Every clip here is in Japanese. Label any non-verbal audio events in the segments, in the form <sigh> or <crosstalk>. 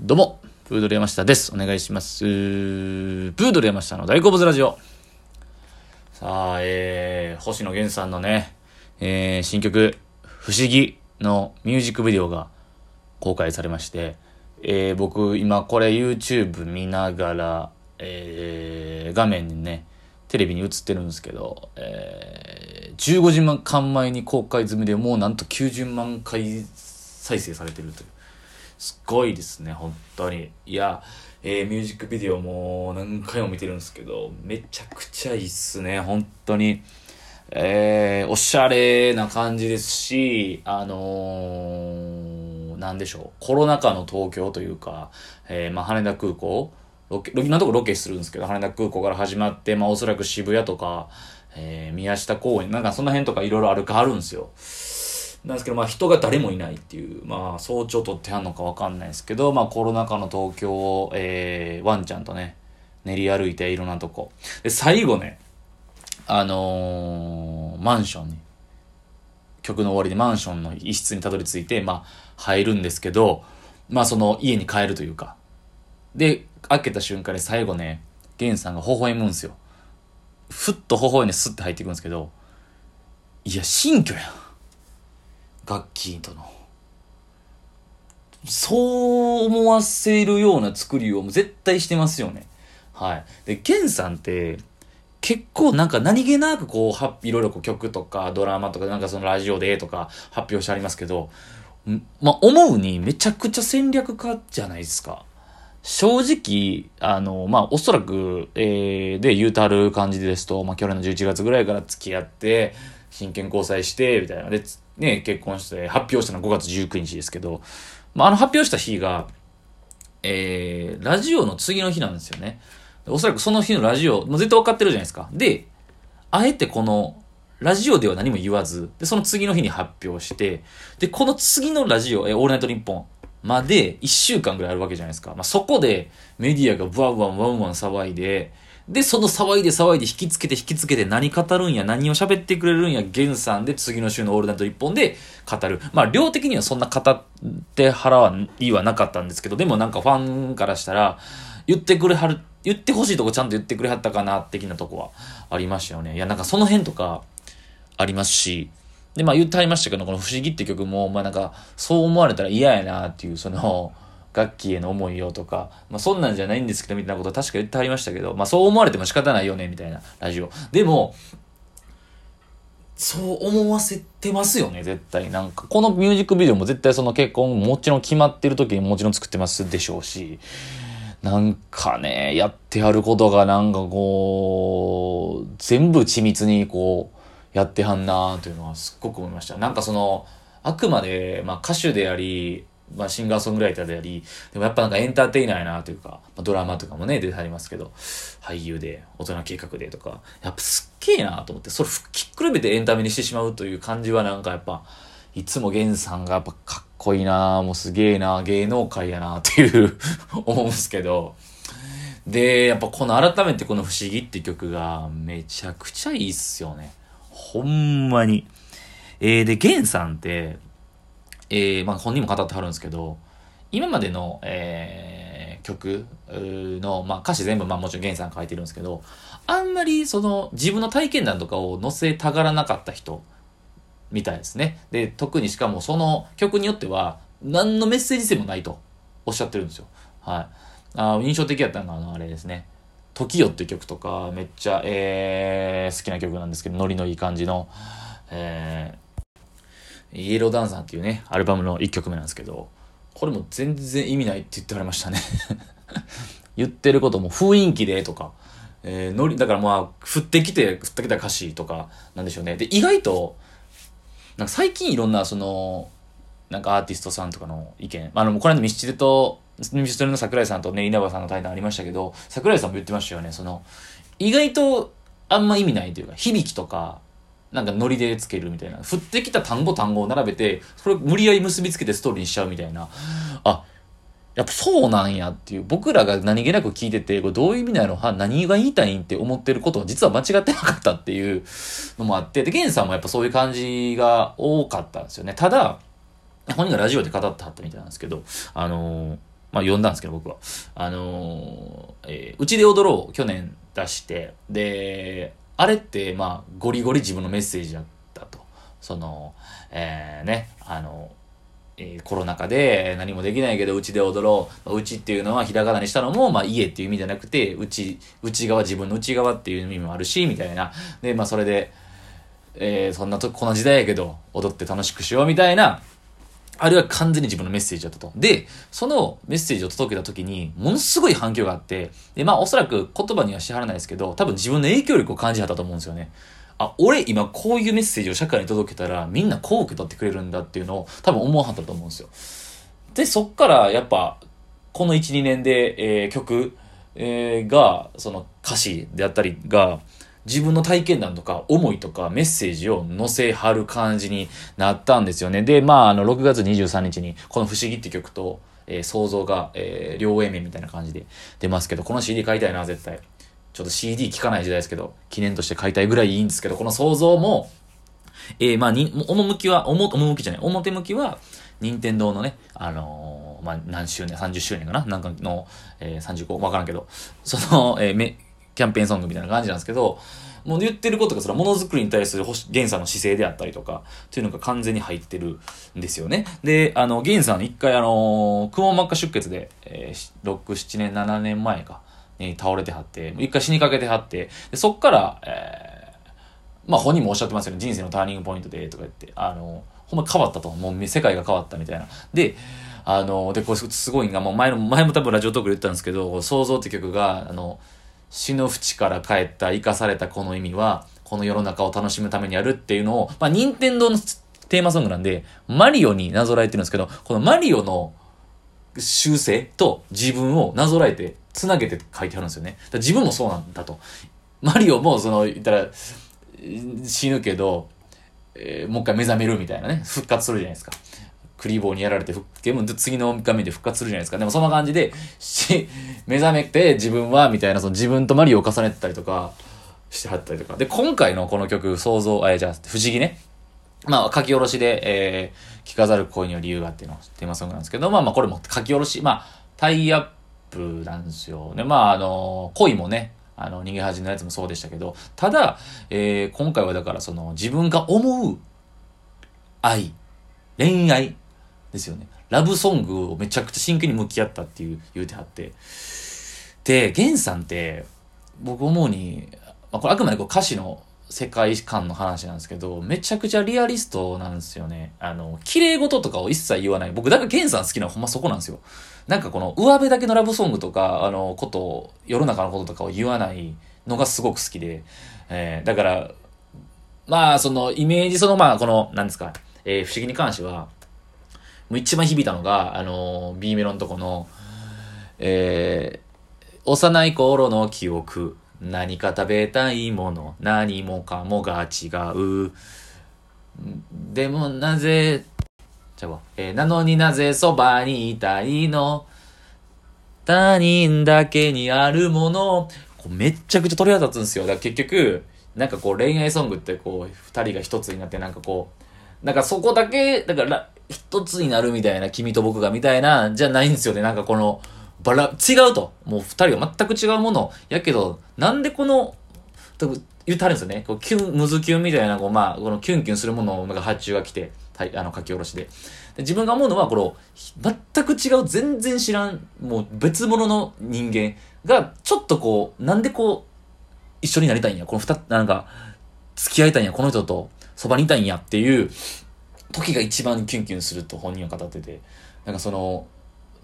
どうも、プードル山下です。お願いします。プードル山下の大好物ラジオ。さあ、えー、星野源さんのね、えー、新曲、不思議のミュージックビデオが公開されまして、えー、僕、今これ YouTube 見ながら、えー、画面にね、テレビに映ってるんですけど、えー、15時間前に公開済みでもうなんと90万回再生されてるという。すごいですね、本当に。いや、えー、ミュージックビデオも何回も見てるんですけど、めちゃくちゃいいっすね、本当に。えー、おしゃれな感じですし、あのー、なんでしょう、コロナ禍の東京というか、えー、まあ、羽田空港、ロケ、今のとこロケするんですけど、羽田空港から始まって、まあ、おそらく渋谷とか、えー、宮下公園、なんかその辺とかいろいろ歩かはるんですよ。なんですけど、まあ人が誰もいないっていう、まあ早朝撮ってはんのかわかんないですけど、まあコロナ禍の東京を、えー、ワンちゃんとね、練り歩いていろんなとこ。で、最後ね、あのー、マンションに、曲の終わりでマンションの一室にたどり着いて、まあ入るんですけど、まあその家に帰るというか。で、開けた瞬間に最後ね、ゲンさんが微笑むんすよ。ふっと微笑んでスッて入っていくんですけど、いや、新居やん。ガッキーとの。そう思わせるような作りを絶対してますよね。はい。で、ケンさんって、結構なんか何気なくこう、はいろいろこう曲とかドラマとかなんかそのラジオでとか発表してありますけど、まあ、思うにめちゃくちゃ戦略家じゃないですか。正直、あの、まあ、おそらく、えー、で、言うたる感じですと、まあ、去年の11月ぐらいから付き合って、真剣交際して、みたいな。で、ね、結婚して、発表したのは5月19日ですけど、まあ、あの発表した日が、えー、ラジオの次の日なんですよね。おそらくその日のラジオ、もう絶対分かってるじゃないですか。で、あえてこの、ラジオでは何も言わず、で、その次の日に発表して、で、この次のラジオ、え、オールナイトニッポンまで1週間ぐらいあるわけじゃないですか。まあ、そこでメディアがブワンワンワンワン騒いで、で、その騒いで騒いで引きつけて引きつけて何語るんや、何を喋ってくれるんや、源さんで次の週のオールナイトニッポンで語る。まあ、量的にはそんな語って払わいはなかったんですけど、でもなんかファンからしたら、言ってくれはる、言ってほしいとこちゃんと言ってくれはったかな、的なとこはありましたよね。いや、なんかその辺とかありますし、で、まあ言ってはりましたけど、この不思議って曲も、まあなんか、そう思われたら嫌やなっていう、その、楽器への思いをとか、まあそんなんじゃないんですけど、みたいなこと確か言ってはりましたけど、まあそう思われても仕方ないよね、みたいなラジオ。でも、そう思わせてますよね、絶対。なんか、このミュージックビデオも絶対その結婚もちろん決まってる時にもちろん作ってますでしょうし、なんかね、やってはることがなんかこう、全部緻密にこう、やってはんなというのはすっごく思いました。なんかその、あくまで、まあ歌手であり、まあ、シンガーソングライターであり、でもやっぱなんかエンターテイナーやなというか、まあ、ドラマとかもね、出てはりますけど、俳優で、大人計画でとか、やっぱすっげえなと思って、それきっくるめてエンタメにしてしまうという感じはなんかやっぱ、いつも源さんがやっぱかっこいいなもうすげえな芸能界やなっていう <laughs> 思うんすけど、で、やっぱこの改めてこの不思議って曲がめちゃくちゃいいっすよね。ほんまに。えー、で、源さんって、えー、まあ本人も語ってはるんですけど、今までの、えー、曲の、まあ歌詞全部まあもちろん源さん書いてるんですけど、あんまりその自分の体験談とかを載せたがらなかった人みたいですね。で、特にしかもその曲によっては何のメッセージ性もないとおっしゃってるんですよ。はい。あ印象的やったのがあのあれですね。時よっていう曲とかめっちゃ、えー、好きな曲なんですけど、ノリのいい感じの、えー、イエローダンサーっていうね、アルバムの1曲目なんですけど、これも全然意味ないって言ってられましたね <laughs> 言ってることも雰囲気でとか、えー、ノリ、だからまあ、降ってきて、降ってきた歌詞とか、なんでしょうね。で、意外と、なんか最近いろんな、その、なんかアーティストさんとかの意見、あの、この間ミスチルと、ミスチルの桜井さんとね、稲葉さんの対談ありましたけど、桜井さんも言ってましたよね。その、意外とあんま意味ないというか、響きとか、なんかノリでつけるみたいな。降ってきた単語単語を並べて、それ無理やり結びつけてストーリーにしちゃうみたいな。あ、やっぱそうなんやっていう。僕らが何気なく聞いてて、これどういう意味なのは何が言いたいんって思ってることは実は間違ってなかったっていうのもあって、で、ゲンさんもやっぱそういう感じが多かったんですよね。ただ、本人がラジオで語ってはったみたいなんですけど、あのー、まあ読んだんですけど僕は。あのー、えー、うちで踊ろう去年出して、で、あれってまあゴリゴリ自分のメッセージだったと。その、えー、ね、あの、え、コロナ禍で何もできないけど、うちで踊ろう。うちっていうのはひらがなにしたのも、まあ家っていう意味じゃなくて、うち、内側、自分の内側っていう意味もあるし、みたいな。で、まあそれで、えー、そんなと、この時代やけど、踊って楽しくしようみたいな、あれは完全に自分のメッセージだったと。で、そのメッセージを届けた時に、ものすごい反響があって、で、まあおそらく言葉にはしはらないですけど、多分自分の影響力を感じはったと思うんですよね。あ、俺今こういうメッセージを社会に届けたらみんなこう受け取ってくれるんだっていうのを多分思わはったと思うんですよ。で、そっからやっぱ、この1、2年で、えー、曲、えー、が、その歌詞であったりが、自分の体験談とか思いとかメッセージを載せはる感じになったんですよね。で、まあ、あの、6月23日に、この不思議って曲と、えー、想像が、えー、両 A 面みたいな感じで出ますけど、この CD 買いたいな、絶対。ちょっと CD 聴かない時代ですけど、記念として買いたいぐらいいいんですけど、この想像も、えー、まあ、に、趣は、趣じゃない、表向きは、任天堂のね、あのー、まあ、何周年、30周年かななんかの、えー、35、わからんけど、その、えー、め、キャンペーンソングみたいな感じなんですけど、もう言ってることがそれはものづくりに対する源さんの姿勢であったりとか、っていうのが完全に入ってるんですよね。で、あの、源さん一回あの、くも膜下出血で、えー、6、7年、7年前か、に倒れてはって、一回死にかけてはって、でそっから、えー、まあ本人もおっしゃってますよね、人生のターニングポイントで、とか言って、あの、ほんま変わったと。もう世界が変わったみたいな。で、あの、で、これすごいんが、もう前の、前も多分ラジオトークで言ったんですけど、想像って曲が、あの、死の淵から帰った生かされたこの意味は、この世の中を楽しむためにあるっていうのを、まあ、任天堂のテーマソングなんで、マリオになぞらえてるんですけど、このマリオの修正と自分をなぞらえて、つなげて書いてあるんですよね。だ自分もそうなんだと。マリオも、その、言ったら、死ぬけど、えー、もう一回目覚めるみたいなね、復活するじゃないですか。クリボーにやられて、ゲーム次の画面で復活するじゃないですか。でもそんな感じで、し、目覚めて自分は、みたいな、その自分とマリオを重ねてたりとか、してはったりとか。で、今回のこの曲、想像、あ、じゃあ、不思議ね。まあ、書き下ろしで、えー、聞かざる恋には理由があっていうのテーマソングなんですけど、まあまあ、これも書き下ろし、まあ、タイアップなんですよね。まあ、あの、恋もね、あの、逃げ恥のやつもそうでしたけど、ただ、えー、今回はだからその、自分が思う愛、恋愛ですよね。ラブソングをめちゃくちゃ真剣に向き合ったっていう言うてはって。で、ゲンさんって、僕思うに、まあ、これあくまでこう歌詞の世界観の話なんですけど、めちゃくちゃリアリストなんですよね。あの、綺麗事とかを一切言わない。僕、だからゲンさん好きなのはほんまそこなんですよ。なんかこの上辺だけのラブソングとか、あの、こと、世の中のこととかを言わないのがすごく好きで、えー、だから、まあ、その、イメージ、その、まあ、この、なんですか、えー、不思議に関しては、もう一番響いたのが、あの、B メロのとこの、えー、幼い頃の記憶、何か食べたいもの、何もかもが違う。でもなぜ、じゃ、えー、なのになぜそばにいたいの他人だけにあるもの。こうめっちゃくちゃ鳥肌立つんですよ。だから結局、なんかこう恋愛ソングってこう、二人が一つになってなんかこう、なんかそこだけ、だから一つになるみたいな、君と僕がみたいな、じゃないんですよね。なんかこの、バラ、違うと。もう二人が全く違うもの。やけど、なんでこの、言ってあるんですよね。こうキュン、ムズキュンみたいな、こう、まあ、このキュンキュンするものが発注が来て、はい、あの、書き下ろしで。で自分が思うのは、この、全く違う、全然知らん、もう別物の人間が、ちょっとこう、なんでこう、一緒になりたいんや。この二、なんか、付き合いたいんや。この人と、そばにいたいんやっていう、時が一番キュンキュンすると本人は語ってて、なんかその、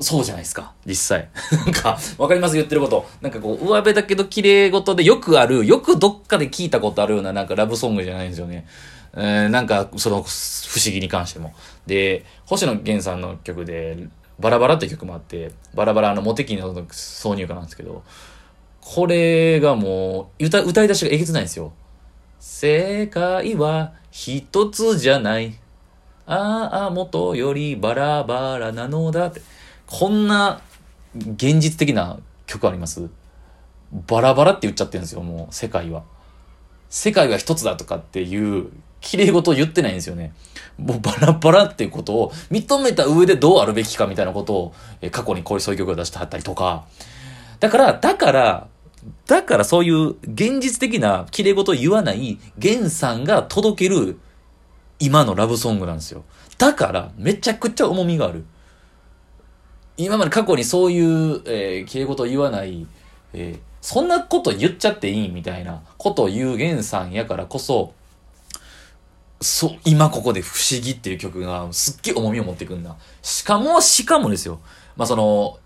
そうじゃないですか、実際。なんか、わかります言ってること。なんかこう、上辺だけど綺麗事でよくある、よくどっかで聞いたことあるようななんかラブソングじゃないんですよね。えー、なんか、その、不思議に関しても。で、星野源さんの曲で、バラバラって曲もあって、バラバラのモテキの挿入歌なんですけど、これがもう、歌、歌い出しがえげつないんですよ。世界は一つじゃない。ああ、元よりバラバラなのだって。こんな現実的な曲あります？バラバラって言っちゃってるんですよ、もう世界は。世界が一つだとかっていう、綺麗事を言ってないんですよね。もうバラバラっていうことを認めた上でどうあるべきかみたいなことを、え過去にこういうそういう曲を出してはったりとか。だから、だから、だからそういう現実的な綺麗事を言わない源さんが届ける今のラブソングなんですよ。だから、めちゃくちゃ重みがある。今まで過去にそういう、えー、綺麗事言わない、えーそんなこと言っちゃっていいみたいなことを言う源さんやからこそ、そう、今ここで不思議っていう曲がすっげえ重みを持ってくんだ。しかも、しかもですよ。まあ、その、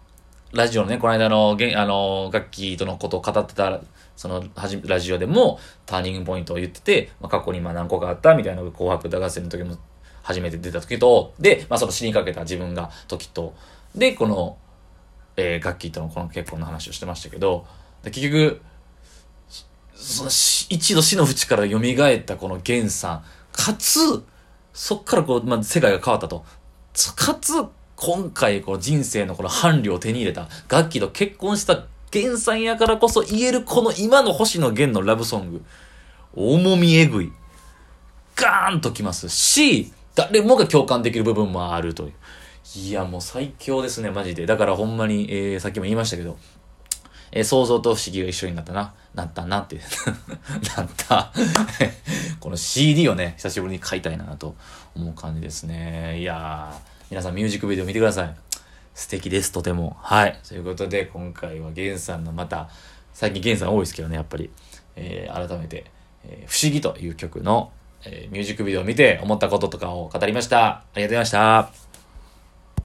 ラジオのね、この間の、あの、楽器とのことを語ってた、その、ラジオでも、ターニングポイントを言ってて、まあ、過去にまあ何個かあったみたいな、紅白歌合戦の時も、初めて出た時と、で、まあ、その死にかけた自分が時と、で、この、えー、楽器とのこの結婚の話をしてましたけど、結局、そのし一度死の淵から蘇ったこの源さん、かつ、そっからこう、まあ、世界が変わったと。かつ、今回この人生のこの伴侶を手に入れた、楽器と結婚した源さんやからこそ言えるこの今の星野源のラブソング。重みえぐい。ガーンときますし、誰もが共感できる部分もあるという。いや、もう最強ですね、マジで。だからほんまに、えー、さっきも言いましたけど、えー想像と不思議が一緒になったな。なったなって。<laughs> なった。<laughs> この CD をね、久しぶりに買いたいなと思う感じですね。いやー、皆さんミュージックビデオ見てください。素敵です、とても。はい。ということで、今回はゲンさんのまた、最近ゲンさん多いですけどね、やっぱり。えー改めて、えー不思議という曲の、えーミュージックビデオを見て思ったこととかを語りました。ありがとうございました。